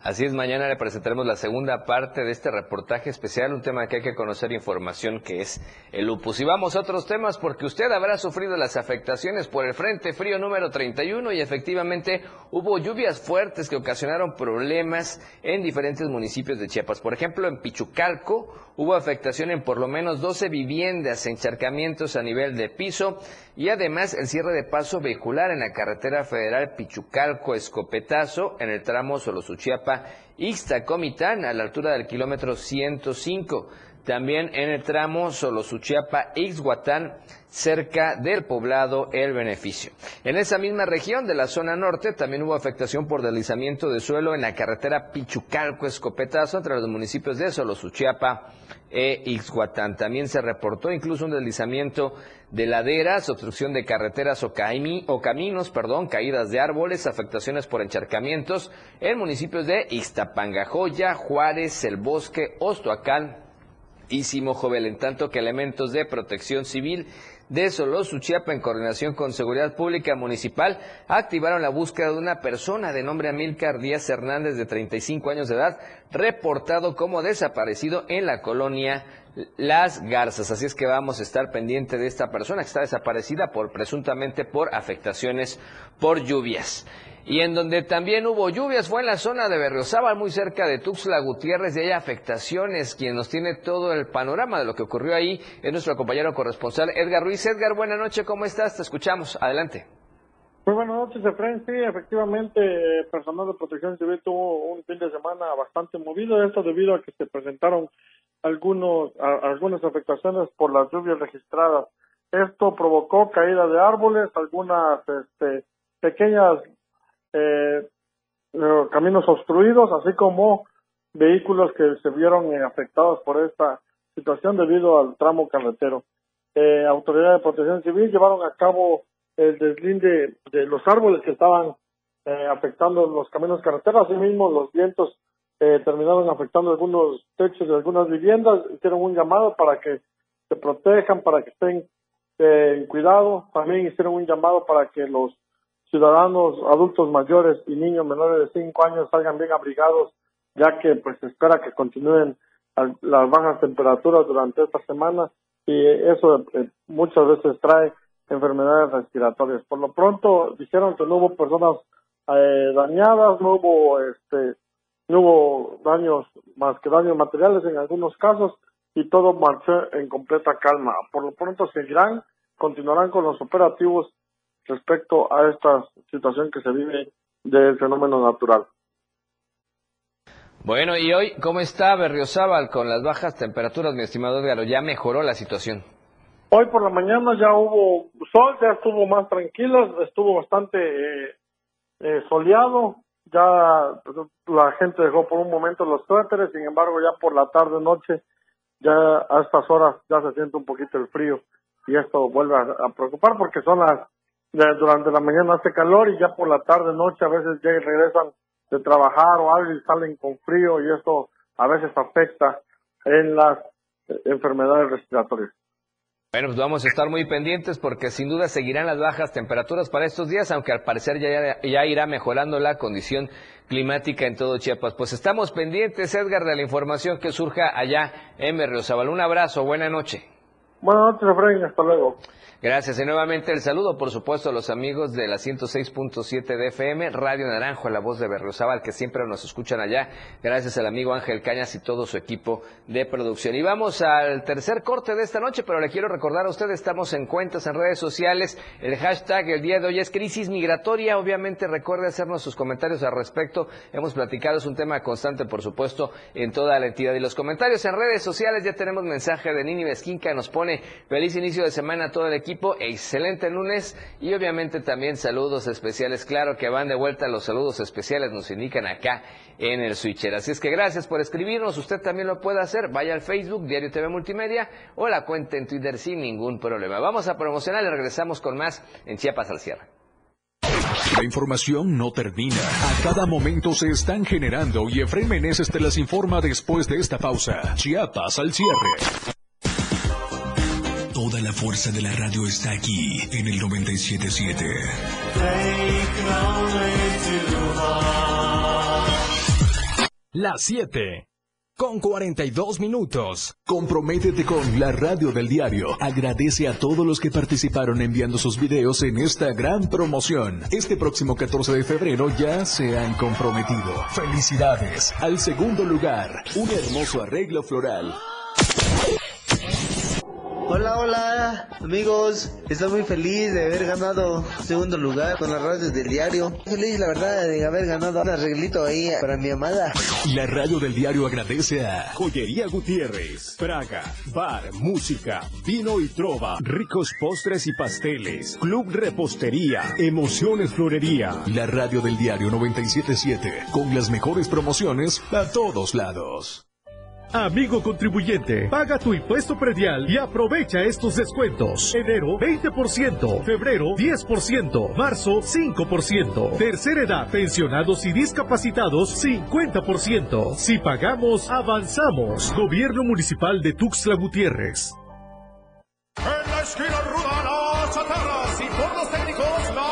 Así es, mañana le presentaremos la segunda parte de este reportaje especial, un tema que hay que conocer información que es el lupus. Y vamos a otros temas porque usted habrá sufrido las afectaciones por el Frente Frío número 31 y efectivamente hubo lluvias fuertes que ocasionaron problemas en diferentes municipios de Chiapas. Por ejemplo, en Pichucalco hubo afectación en por lo menos 12 viviendas, encharcamientos a nivel de piso y además el cierre de paso vehicular en la carretera federal Pichucalco-Escopetazo en el tramo Solosuchiapa Ixtacomitán, a la altura del kilómetro 105. También en el tramo Solosuchiapa Ixhuatán, cerca del poblado El Beneficio. En esa misma región de la zona norte también hubo afectación por deslizamiento de suelo en la carretera Pichucalco-Escopetazo entre los municipios de Solosuchiapa e Ixhuatán. También se reportó incluso un deslizamiento de laderas, obstrucción de carreteras o, caminos, perdón, caídas de árboles, afectaciones por encharcamientos en municipios de Ixtapangajoya, Juárez, El Bosque, Ostoacán y Simojovel, en tanto que elementos de protección civil de Solosuchiapa, en coordinación con Seguridad Pública Municipal, activaron la búsqueda de una persona de nombre Amílcar Díaz Hernández, de 35 años de edad, reportado como desaparecido en la colonia Las Garzas. Así es que vamos a estar pendiente de esta persona que está desaparecida por presuntamente por afectaciones por lluvias. Y en donde también hubo lluvias fue en la zona de Berriozábal, muy cerca de Tuxtla Gutiérrez, y hay afectaciones. Quien nos tiene todo el panorama de lo que ocurrió ahí es nuestro compañero corresponsal Edgar Ruiz. Edgar, buena noche, ¿cómo estás? Te escuchamos. Adelante. Muy buenas noches, Efraín. Sí, efectivamente, personal de protección civil tuvo un fin de semana bastante movido. Esto debido a que se presentaron algunos, algunas afectaciones por las lluvias registradas. Esto provocó caída de árboles, algunas este, pequeñas eh, eh, caminos obstruidos, así como vehículos que se vieron eh, afectados por esta situación debido al tramo carretero. Eh, autoridades de protección civil llevaron a cabo el deslinde de los árboles que estaban eh, afectando los caminos carreteros, asimismo los vientos eh, terminaron afectando algunos techos de algunas viviendas, hicieron un llamado para que se protejan, para que estén en cuidado, también hicieron un llamado para que los ciudadanos adultos mayores y niños menores de 5 años salgan bien abrigados, ya que pues se espera que continúen las bajas temperaturas durante esta semana y eso eh, muchas veces trae enfermedades respiratorias. Por lo pronto dijeron que no hubo personas eh, dañadas, no hubo este no hubo daños más que daños materiales en algunos casos y todo marchó en completa calma. Por lo pronto seguirán, continuarán con los operativos respecto a esta situación que se vive del fenómeno natural. Bueno, y hoy, ¿cómo está Berriozábal con las bajas temperaturas, mi estimado Edgar? ¿Ya mejoró la situación? Hoy por la mañana ya hubo sol, ya estuvo más tranquilo, estuvo bastante eh, eh, soleado, ya pues, la gente dejó por un momento los suéteres, sin embargo ya por la tarde noche, ya a estas horas ya se siente un poquito el frío y esto vuelve a, preocupar porque son las, durante la mañana hace calor y ya por la tarde noche a veces ya regresan de trabajar o algo y salen con frío y esto a veces afecta en las enfermedades respiratorias. Bueno, pues vamos a estar muy pendientes porque sin duda seguirán las bajas temperaturas para estos días, aunque al parecer ya, ya irá mejorando la condición climática en todo Chiapas. Pues estamos pendientes, Edgar, de la información que surja allá en Berriozabal. Un abrazo, buena noche. Buenas noches, Efraín, hasta luego. Gracias y nuevamente el saludo, por supuesto, a los amigos de la 106.7 de FM, Radio Naranjo, la voz de Berriozábal, que siempre nos escuchan allá. Gracias al amigo Ángel Cañas y todo su equipo de producción. Y vamos al tercer corte de esta noche, pero le quiero recordar a usted, estamos en cuentas en redes sociales. El hashtag el día de hoy es crisis migratoria. Obviamente recuerde hacernos sus comentarios al respecto. Hemos platicado, es un tema constante, por supuesto, en toda la entidad. Y los comentarios en redes sociales, ya tenemos mensaje de Nini Vesquinca, nos pone feliz inicio de semana a todo el equipo excelente lunes y obviamente también saludos especiales. Claro que van de vuelta los saludos especiales, nos indican acá en el switcher. Así es que gracias por escribirnos. Usted también lo puede hacer. Vaya al Facebook, Diario TV Multimedia o la cuenta en Twitter sin ningún problema. Vamos a promocionar y regresamos con más en Chiapas al cierre. La información no termina. A cada momento se están generando y Efraín Meneses te las informa después de esta pausa. Chiapas al cierre. Toda la fuerza de la radio está aquí en el 977. Las 7 con 42 minutos. Comprométete con la radio del diario. Agradece a todos los que participaron enviando sus videos en esta gran promoción. Este próximo 14 de febrero ya se han comprometido. Felicidades. Al segundo lugar, un hermoso arreglo floral. Hola, hola, amigos. Estoy muy feliz de haber ganado segundo lugar con las radios del diario. Feliz, la verdad, de haber ganado un arreglito ahí para mi amada. La radio del diario agradece a Joyería Gutiérrez, Praga, Bar, Música, Vino y Trova, Ricos Postres y Pasteles, Club Repostería, Emociones Florería. La radio del diario 977, con las mejores promociones a todos lados. Amigo contribuyente, paga tu impuesto predial y aprovecha estos descuentos. Enero 20%, febrero 10%, marzo 5%, tercera edad, pensionados y discapacitados 50%. Si pagamos, avanzamos. Gobierno Municipal de Tuxtla Gutiérrez. En la esquina ruda, las y por los técnicos, la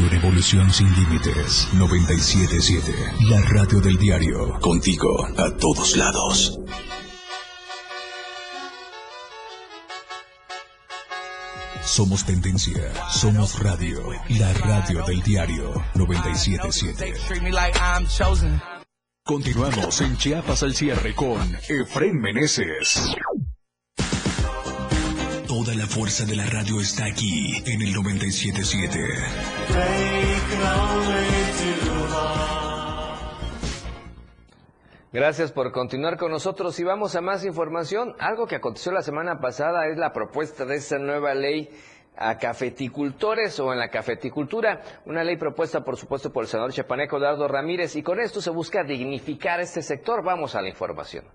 Radio Revolución Sin Límites 977. La radio del diario. Contigo a todos lados. Somos tendencia, somos radio, la radio del diario 977. Continuamos en Chiapas al cierre con Efren Meneses. Toda la fuerza de la radio está aquí en el 977. Gracias por continuar con nosotros y vamos a más información. Algo que aconteció la semana pasada es la propuesta de esta nueva ley a cafeticultores o en la cafeticultura, una ley propuesta por supuesto por el senador chapaneco Eduardo Ramírez y con esto se busca dignificar este sector. Vamos a la información.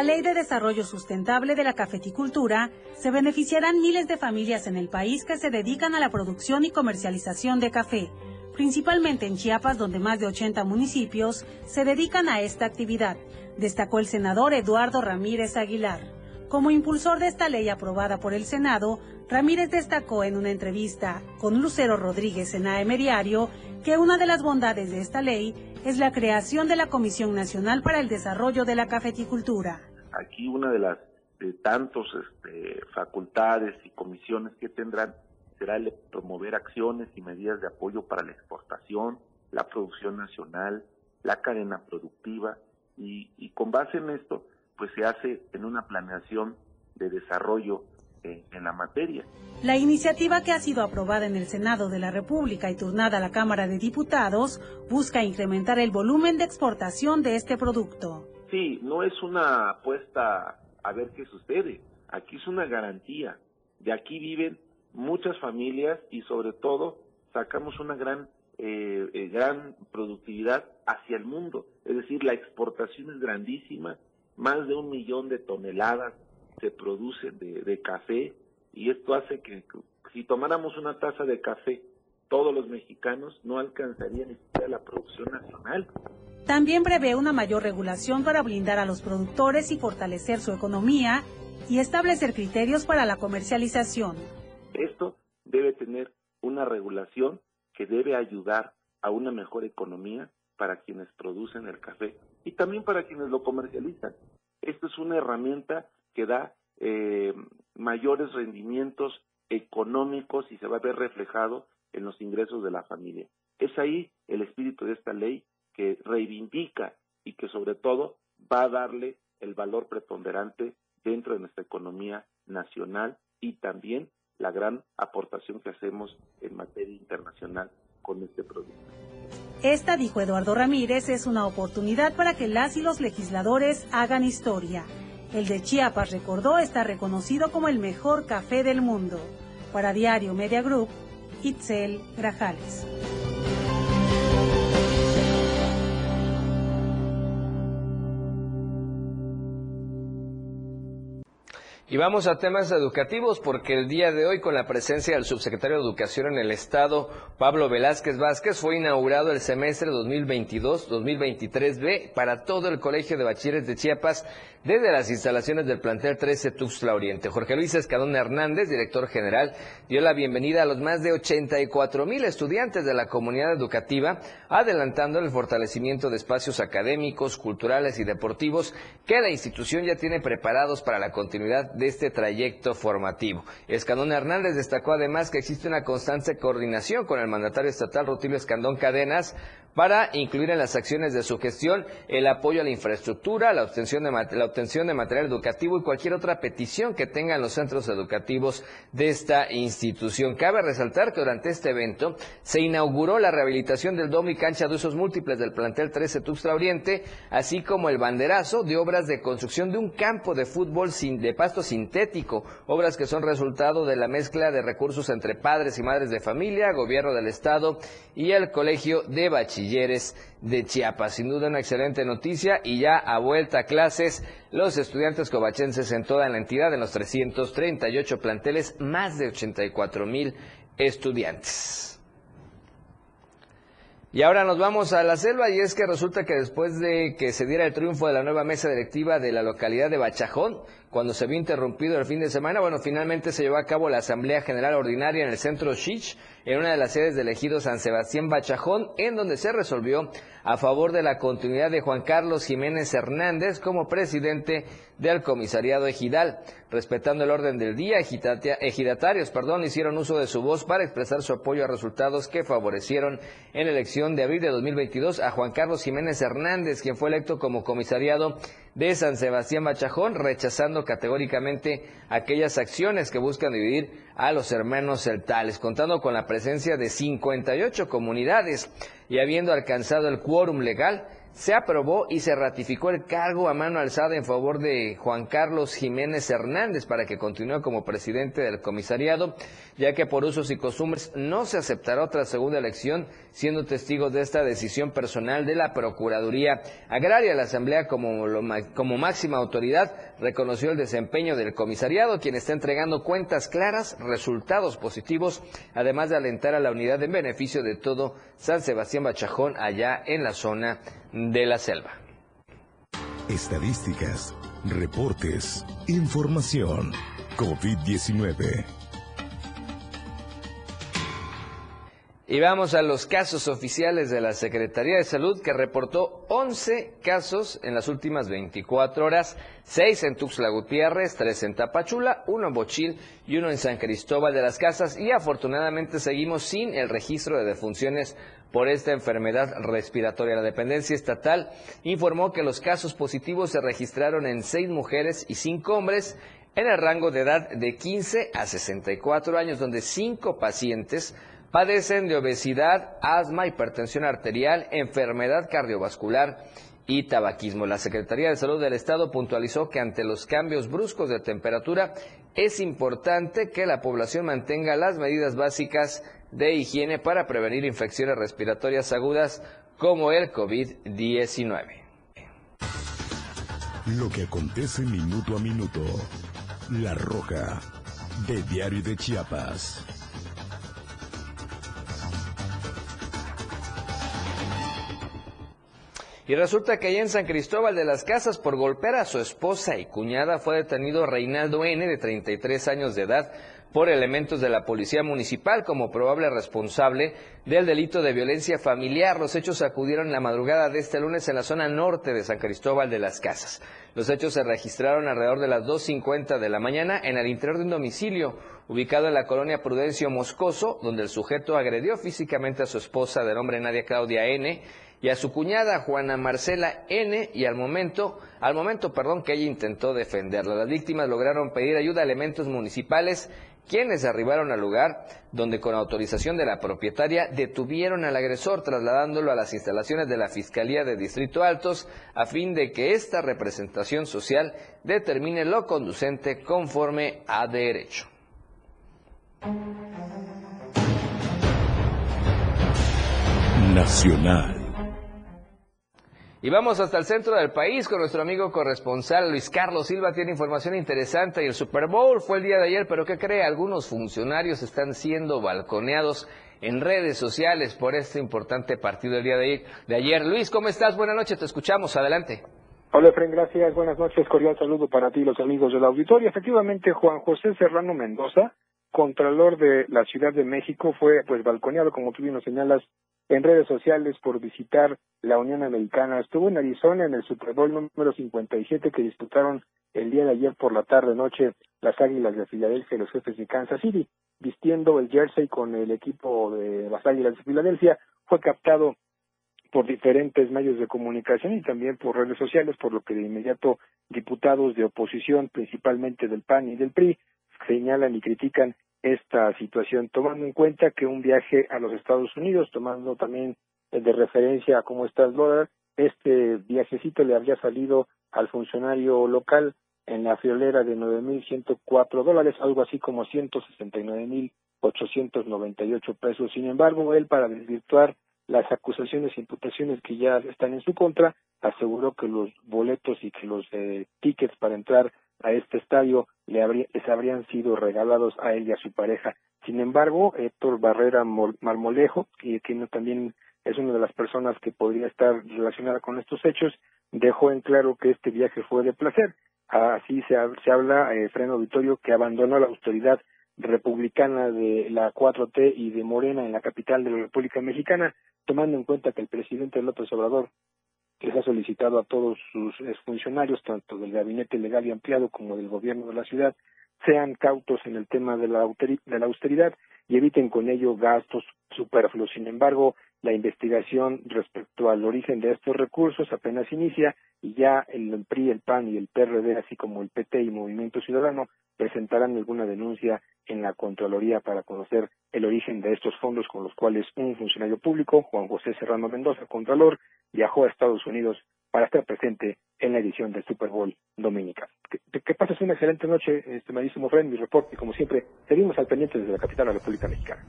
La Ley de Desarrollo Sustentable de la Cafeticultura, se beneficiarán miles de familias en el país que se dedican a la producción y comercialización de café, principalmente en Chiapas, donde más de 80 municipios se dedican a esta actividad, destacó el senador Eduardo Ramírez Aguilar. Como impulsor de esta ley aprobada por el Senado, Ramírez destacó en una entrevista con Lucero Rodríguez en AM Diario que una de las bondades de esta ley es la creación de la Comisión Nacional para el Desarrollo de la Cafeticultura. Aquí una de las de tantos este, facultades y comisiones que tendrán será el promover acciones y medidas de apoyo para la exportación, la producción nacional, la cadena productiva y, con base en esto pues se hace en una planeación de desarrollo en la materia. La iniciativa que ha sido aprobada en el Senado de la República y turnada a la Cámara de Diputados busca incrementar el volumen de exportación de este producto. Sí, no es una apuesta a ver qué sucede. Aquí es una garantía. De aquí viven muchas familias y sobre todo sacamos una gran eh, eh, gran productividad hacia el mundo. Es decir, la exportación es grandísima, más de un millón de toneladas se produce de, café y esto hace que si tomáramos una taza de café todos los mexicanos no alcanzarían ni siquiera la producción nacional. También prevé una mayor regulación para blindar a los productores y fortalecer su economía y establecer criterios para la comercialización. Esto debe tener una regulación que debe ayudar a una mejor economía para quienes producen el café y también para quienes lo comercializan. Esto es una herramienta que da eh, mayores rendimientos económicos y se va a ver reflejado en los ingresos de la familia. Es ahí el espíritu de esta ley que reivindica y que sobre todo va a darle el valor preponderante dentro de nuestra economía nacional y también la gran aportación que hacemos en materia internacional con este producto. Esta, dijo Eduardo Ramírez, es una oportunidad para que las y los legisladores hagan historia el de Chiapas, recordó, está reconocido como el mejor café del mundo. Para Diario Media Group, Itzel Grajales. Y vamos a temas educativos porque el día de hoy con la presencia del subsecretario de Educación en el Estado, Pablo Velázquez Vázquez, fue inaugurado el semestre 2022-2023B para todo el Colegio de Bachilleres de Chiapas desde las instalaciones del plantel 13 Tuxtla Oriente. Jorge Luis Escadón Hernández, director general, dio la bienvenida a los más de 84 mil estudiantes de la comunidad educativa, adelantando el fortalecimiento de espacios académicos, culturales y deportivos que la institución ya tiene preparados para la continuidad de este trayecto formativo. Escandón Hernández destacó además que existe una constante coordinación con el mandatario estatal Rutilio Escandón Cadenas para incluir en las acciones de su gestión el apoyo a la infraestructura, la obtención de, la obtención de material educativo y cualquier otra petición que tengan los centros educativos de esta institución. Cabe resaltar que durante este evento se inauguró la rehabilitación del domo y cancha de usos múltiples del plantel 13 Tuxtla Oriente, así como el banderazo de obras de construcción de un campo de fútbol sin, de pasto sintético, obras que son resultado de la mezcla de recursos entre padres y madres de familia, gobierno del estado y el colegio de bachilleres de Chiapas. Sin duda una excelente noticia y ya a vuelta a clases los estudiantes covachenses en toda la entidad, en los 338 planteles, más de 84 mil estudiantes. Y ahora nos vamos a la selva y es que resulta que después de que se diera el triunfo de la nueva mesa directiva de la localidad de Bachajón, cuando se vio interrumpido el fin de semana. Bueno, finalmente se llevó a cabo la Asamblea General Ordinaria en el centro Shich, en una de las sedes del ejido San Sebastián Bachajón, en donde se resolvió a favor de la continuidad de Juan Carlos Jiménez Hernández como presidente del comisariado ejidal. Respetando el orden del día, ejidatarios perdón, hicieron uso de su voz para expresar su apoyo a resultados que favorecieron en la elección de abril de 2022 a Juan Carlos Jiménez Hernández, quien fue electo como comisariado de San Sebastián Bachajón, rechazando categóricamente aquellas acciones que buscan dividir a los hermanos celtales, contando con la presencia de 58 comunidades y habiendo alcanzado el quórum legal, se aprobó y se ratificó el cargo a mano alzada en favor de Juan Carlos Jiménez Hernández para que continúe como presidente del comisariado, ya que por usos y costumbres no se aceptará otra segunda elección, siendo testigos de esta decisión personal de la Procuraduría Agraria. La Asamblea, como, como máxima autoridad, reconoció el desempeño del comisariado, quien está entregando cuentas claras, resultados positivos, además de alentar a la unidad en beneficio de todo San Sebastián Bachajón allá en la zona de la selva. Estadísticas, reportes, información. COVID-19. Y vamos a los casos oficiales de la Secretaría de Salud que reportó 11 casos en las últimas 24 horas, 6 en Tuxtla Gutiérrez, 3 en Tapachula, 1 en Bochil y 1 en San Cristóbal de las Casas y afortunadamente seguimos sin el registro de defunciones por esta enfermedad respiratoria. La dependencia estatal informó que los casos positivos se registraron en 6 mujeres y 5 hombres en el rango de edad de 15 a 64 años, donde 5 pacientes padecen de obesidad, asma, hipertensión arterial, enfermedad cardiovascular y tabaquismo. La Secretaría de Salud del Estado puntualizó que ante los cambios bruscos de temperatura es importante que la población mantenga las medidas básicas de higiene para prevenir infecciones respiratorias agudas como el COVID-19. Lo que acontece minuto a minuto. La Roja, de Diario de Chiapas. Y resulta que allá en San Cristóbal de las Casas, por golpear a su esposa y cuñada, fue detenido Reinaldo N., de 33 años de edad, por elementos de la Policía Municipal como probable responsable del delito de violencia familiar. Los hechos acudieron la madrugada de este lunes en la zona norte de San Cristóbal de las Casas. Los hechos se registraron alrededor de las 2.50 de la mañana en el interior de un domicilio ubicado en la colonia Prudencio Moscoso, donde el sujeto agredió físicamente a su esposa de nombre Nadia Claudia N., y a su cuñada Juana Marcela N y al momento, al momento, perdón, que ella intentó defenderla. Las víctimas lograron pedir ayuda a elementos municipales quienes arribaron al lugar donde con autorización de la propietaria detuvieron al agresor trasladándolo a las instalaciones de la Fiscalía de Distrito Altos a fin de que esta representación social determine lo conducente conforme a derecho. Nacional. Y vamos hasta el centro del país con nuestro amigo corresponsal Luis Carlos Silva. Tiene información interesante y el Super Bowl fue el día de ayer, pero ¿qué cree? Algunos funcionarios están siendo balconeados en redes sociales por este importante partido del día de ayer. Luis, ¿cómo estás? Buenas noches, te escuchamos. Adelante. Hola, Fren, gracias. Buenas noches. Cordial saludo para ti, los amigos del auditorio. Efectivamente, Juan José Serrano Mendoza, contralor de la Ciudad de México, fue pues balconeado, como tú bien nos señalas, en redes sociales por visitar la Unión Americana. Estuvo en Arizona en el Super Bowl número 57 que disputaron el día de ayer por la tarde-noche las Águilas de Filadelfia y los jefes de Kansas City. Vistiendo el jersey con el equipo de las Águilas de Filadelfia, fue captado por diferentes medios de comunicación y también por redes sociales, por lo que de inmediato diputados de oposición, principalmente del PAN y del PRI, señalan y critican esta situación, tomando en cuenta que un viaje a los Estados Unidos, tomando también de referencia a cómo está el dólar, este viajecito le habría salido al funcionario local en la friolera de 9.104 dólares, algo así como 169.898 pesos. Sin embargo, él, para desvirtuar las acusaciones e imputaciones que ya están en su contra, aseguró que los boletos y que los eh, tickets para entrar a este estadio le les habrían sido regalados a él y a su pareja. Sin embargo, Héctor Barrera Marmolejo, que, también es una de las personas que podría estar relacionada con estos hechos, dejó en claro que este viaje fue de placer. Así se, se habla, eh, Freno Auditorio, que abandonó la autoridad republicana de la 4T y de Morena en la capital de la República Mexicana, tomando en cuenta que el presidente López Obrador les ha solicitado a todos sus funcionarios, tanto del gabinete legal y ampliado como del gobierno de la ciudad, sean cautos en el tema de la, de la austeridad y eviten con ello gastos superfluos. Sin embargo, la investigación respecto al origen de estos recursos apenas inicia y ya el PRI, el PAN y el PRD, así como el PT y Movimiento Ciudadano, presentarán alguna denuncia en la Contraloría para conocer el origen de estos fondos con los cuales un funcionario público, Juan José Serrano Mendoza, Contralor, viajó a Estados Unidos para estar presente en la edición del Super Bowl Dominica. Que, que pases una excelente noche, estimadísimo Fred, mi reporte, y como siempre, seguimos al pendiente desde la capital de la República Mexicana.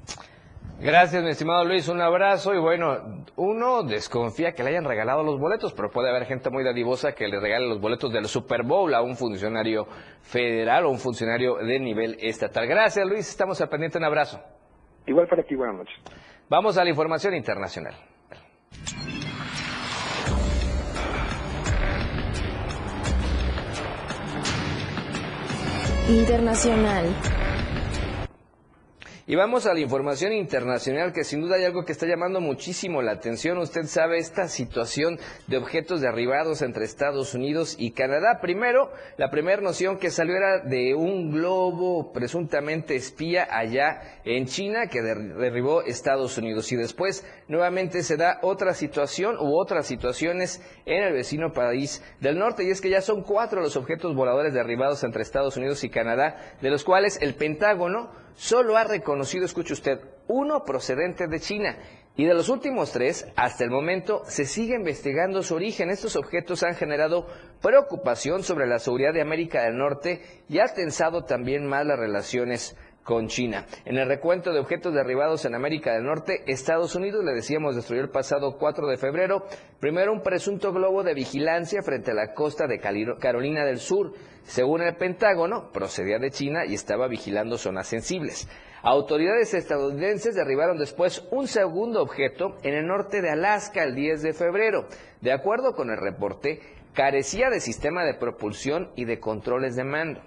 Gracias, mi estimado Luis, un abrazo y bueno, uno desconfía que le hayan regalado los boletos, pero puede haber gente muy dadivosa que le regale los boletos del Super Bowl a un funcionario federal o un funcionario de nivel estatal. Gracias, Luis, estamos al pendiente, un abrazo. Igual para ti, buenas noches. Vamos a la información internacional. Internacional. Y vamos a la información internacional, que sin duda hay algo que está llamando muchísimo la atención. Usted sabe esta situación de objetos derribados entre Estados Unidos y Canadá. Primero, la primera noción que salió era de un globo presuntamente espía allá en China que derribó Estados Unidos. Y después, nuevamente se da otra situación u otras situaciones en el vecino país del norte. Y es que ya son cuatro los objetos voladores derribados entre Estados Unidos y Canadá, de los cuales el Pentágono solo ha reconocido, escuche usted, uno procedente de China. Y de los últimos tres, hasta el momento, se sigue investigando su origen. Estos objetos han generado preocupación sobre la seguridad de América del Norte y ha tensado también más las relaciones con China. En el recuento de objetos derribados en América del Norte, Estados Unidos, le decíamos, destruyó el pasado 4 de febrero, primero un presunto globo de vigilancia frente a la costa de Carolina del Sur. Según el Pentágono, procedía de China y estaba vigilando zonas sensibles. Autoridades estadounidenses derribaron después un segundo objeto en el norte de Alaska el 10 de febrero. De acuerdo con el reporte, carecía de sistema de propulsión y de controles de mando.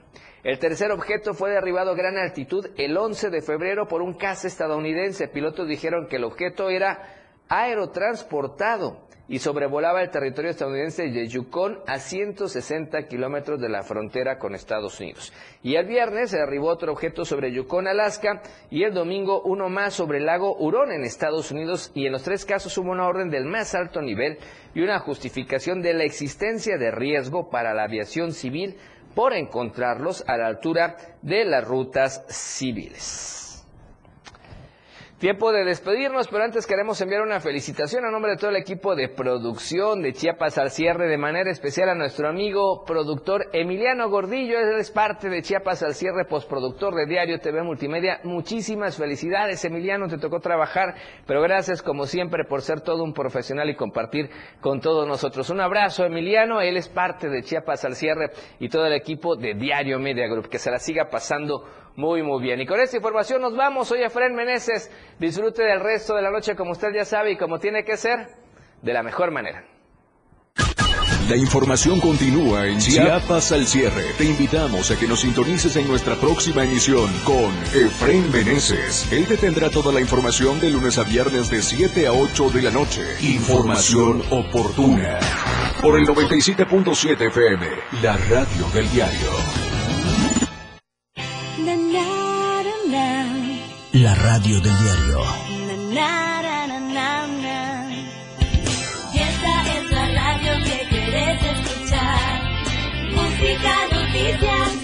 El tercer objeto fue derribado a gran altitud el 11 de febrero por un caza estadounidense. Pilotos dijeron que el objeto era aerotransportado y sobrevolaba el territorio estadounidense de Yukon a 160 kilómetros de la frontera con Estados Unidos. Y el viernes se derribó otro objeto sobre Yukon, Alaska, y el domingo uno más sobre el lago Hurón en Estados Unidos, y en los tres casos hubo una orden del más alto nivel y una justificación de la existencia de riesgo para la aviación civil por encontrarlos a la altura de las rutas civiles. Tiempo de despedirnos, pero antes queremos enviar una felicitación a nombre de todo el equipo de producción de Chiapas al cierre, de manera especial a nuestro amigo productor Emiliano Gordillo, él es parte de Chiapas al cierre, postproductor de Diario TV Multimedia. Muchísimas felicidades, Emiliano, te tocó trabajar, pero gracias como siempre por ser todo un profesional y compartir con todos nosotros. Un abrazo, Emiliano, él es parte de Chiapas al cierre y todo el equipo de Diario Media Group, que se la siga pasando muy, muy bien. Y con esta información nos vamos. Soy Efraín Meneses. Disfrute del resto de la noche como usted ya sabe y como tiene que ser, de la mejor manera. La información continúa en Chiapas al cierre. Te invitamos a que nos sintonices en nuestra próxima emisión con Efraín Meneses. Él te tendrá toda la información de lunes a viernes de 7 a 8 de la noche. Información oportuna. Por el 97.7 FM, la radio del diario. La radio del diario. Esta es la radio que quieres escuchar. Música, noticias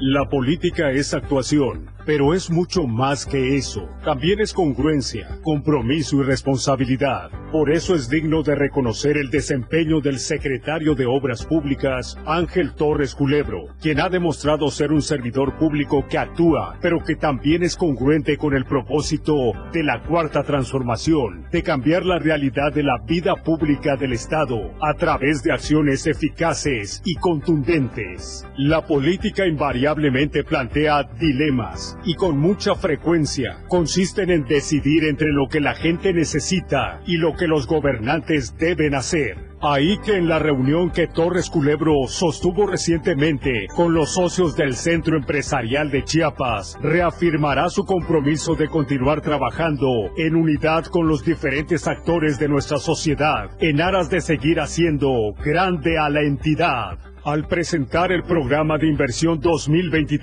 La política es actuación, pero es mucho más que eso. También es congruencia, compromiso y responsabilidad. Por eso es digno de reconocer el desempeño del secretario de Obras Públicas, Ángel Torres Culebro, quien ha demostrado ser un servidor público que actúa, pero que también es congruente con el propósito de la cuarta transformación, de cambiar la realidad de la vida pública del Estado a través de acciones eficaces y contundentes. La política invariablemente plantea dilemas y con mucha frecuencia consisten en decidir entre lo que la gente necesita y lo que los gobernantes deben hacer. Ahí que en la reunión que Torres Culebro sostuvo recientemente con los socios del Centro Empresarial de Chiapas, reafirmará su compromiso de continuar trabajando en unidad con los diferentes actores de nuestra sociedad en aras de seguir haciendo grande a la entidad. Al presentar el programa de inversión 2023,